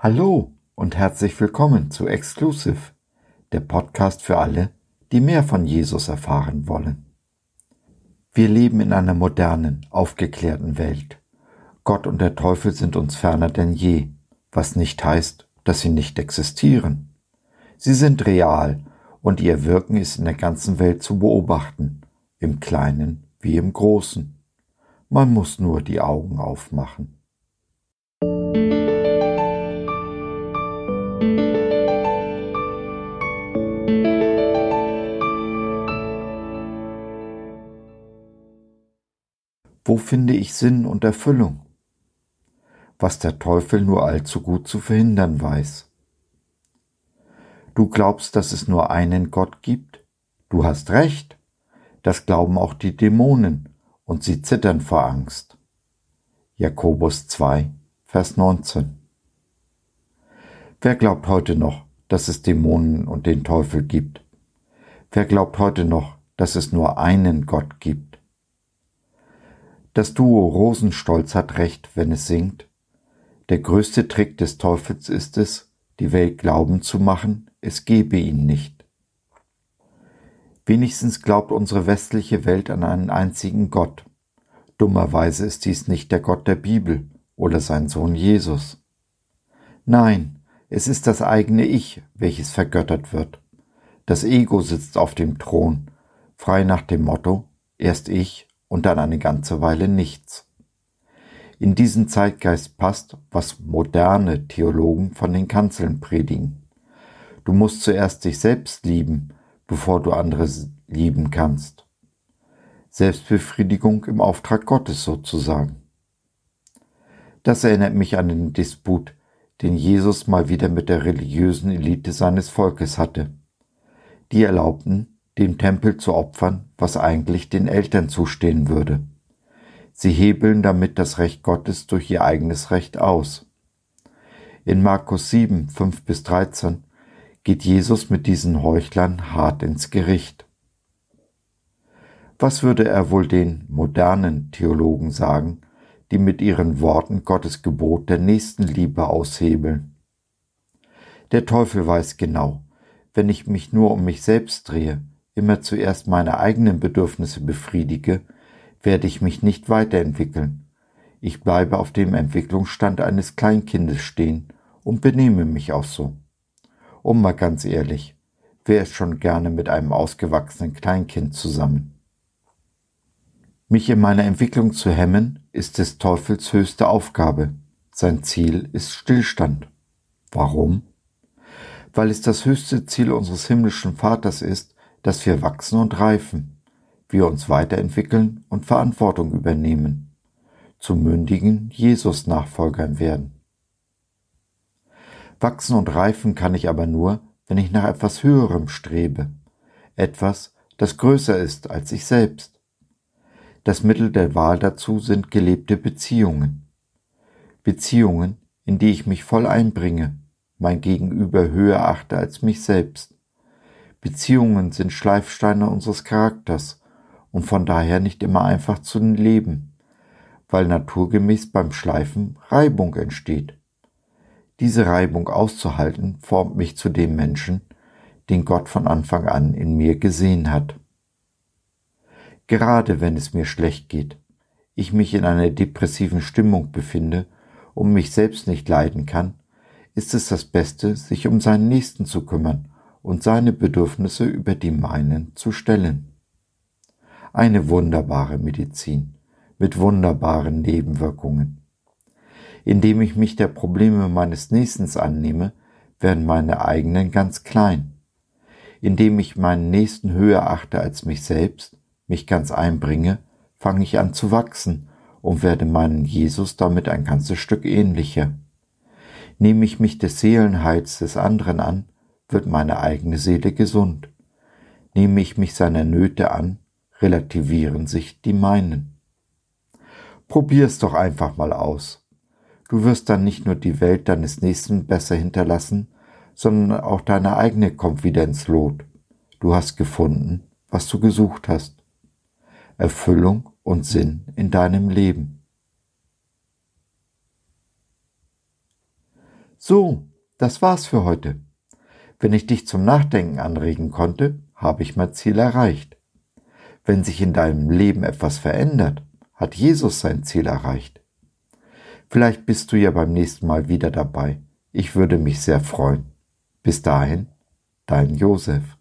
Hallo und herzlich willkommen zu Exclusive, der Podcast für alle, die mehr von Jesus erfahren wollen. Wir leben in einer modernen, aufgeklärten Welt. Gott und der Teufel sind uns ferner denn je, was nicht heißt, dass sie nicht existieren. Sie sind real und ihr Wirken ist in der ganzen Welt zu beobachten, im Kleinen wie im Großen. Man muss nur die Augen aufmachen. Wo finde ich Sinn und Erfüllung? Was der Teufel nur allzu gut zu verhindern weiß. Du glaubst, dass es nur einen Gott gibt? Du hast recht. Das glauben auch die Dämonen, und sie zittern vor Angst. Jakobus 2, Vers 19. Wer glaubt heute noch, dass es Dämonen und den Teufel gibt? Wer glaubt heute noch, dass es nur einen Gott gibt? Das Duo Rosenstolz hat recht, wenn es singt. Der größte Trick des Teufels ist es, die Welt glauben zu machen, es gebe ihn nicht. Wenigstens glaubt unsere westliche Welt an einen einzigen Gott. Dummerweise ist dies nicht der Gott der Bibel oder sein Sohn Jesus. Nein, es ist das eigene Ich, welches vergöttert wird. Das Ego sitzt auf dem Thron, frei nach dem Motto, erst ich und dann eine ganze Weile nichts. In diesen Zeitgeist passt, was moderne Theologen von den Kanzeln predigen. Du musst zuerst dich selbst lieben, bevor du andere lieben kannst. Selbstbefriedigung im Auftrag Gottes sozusagen. Das erinnert mich an den Disput, den Jesus mal wieder mit der religiösen Elite seines Volkes hatte. Die erlaubten, dem Tempel zu opfern, was eigentlich den Eltern zustehen würde. Sie hebeln damit das Recht Gottes durch ihr eigenes Recht aus. In Markus 7, 5 bis 13 geht Jesus mit diesen Heuchlern hart ins Gericht. Was würde er wohl den modernen Theologen sagen, die mit ihren Worten Gottes Gebot der Nächstenliebe aushebeln? Der Teufel weiß genau, wenn ich mich nur um mich selbst drehe, immer zuerst meine eigenen Bedürfnisse befriedige, werde ich mich nicht weiterentwickeln. Ich bleibe auf dem Entwicklungsstand eines Kleinkindes stehen und benehme mich auch so. Um mal ganz ehrlich, wer ist schon gerne mit einem ausgewachsenen Kleinkind zusammen? Mich in meiner Entwicklung zu hemmen, ist des Teufels höchste Aufgabe. Sein Ziel ist Stillstand. Warum? Weil es das höchste Ziel unseres himmlischen Vaters ist, dass wir wachsen und reifen, wir uns weiterentwickeln und Verantwortung übernehmen, zu mündigen Jesus-Nachfolgern werden. Wachsen und reifen kann ich aber nur, wenn ich nach etwas Höherem strebe, etwas, das größer ist als ich selbst. Das Mittel der Wahl dazu sind gelebte Beziehungen. Beziehungen, in die ich mich voll einbringe, mein Gegenüber höher achte als mich selbst, Beziehungen sind Schleifsteine unseres Charakters und von daher nicht immer einfach zu leben, weil naturgemäß beim Schleifen Reibung entsteht. Diese Reibung auszuhalten formt mich zu dem Menschen, den Gott von Anfang an in mir gesehen hat. Gerade wenn es mir schlecht geht, ich mich in einer depressiven Stimmung befinde und mich selbst nicht leiden kann, ist es das Beste, sich um seinen Nächsten zu kümmern und seine Bedürfnisse über die meinen zu stellen. Eine wunderbare Medizin mit wunderbaren Nebenwirkungen. Indem ich mich der Probleme meines Nächsten annehme, werden meine eigenen ganz klein. Indem ich meinen Nächsten höher achte als mich selbst, mich ganz einbringe, fange ich an zu wachsen und werde meinen Jesus damit ein ganzes Stück ähnlicher. Nehme ich mich des Seelenheils des anderen an, wird meine eigene Seele gesund. Nehme ich mich seiner Nöte an, relativieren sich die meinen. Probier's doch einfach mal aus. Du wirst dann nicht nur die Welt deines Nächsten besser hinterlassen, sondern auch deine eigene ins Lot. Du hast gefunden, was du gesucht hast. Erfüllung und Sinn in deinem Leben. So, das war's für heute. Wenn ich dich zum Nachdenken anregen konnte, habe ich mein Ziel erreicht. Wenn sich in deinem Leben etwas verändert, hat Jesus sein Ziel erreicht. Vielleicht bist du ja beim nächsten Mal wieder dabei. Ich würde mich sehr freuen. Bis dahin, dein Josef.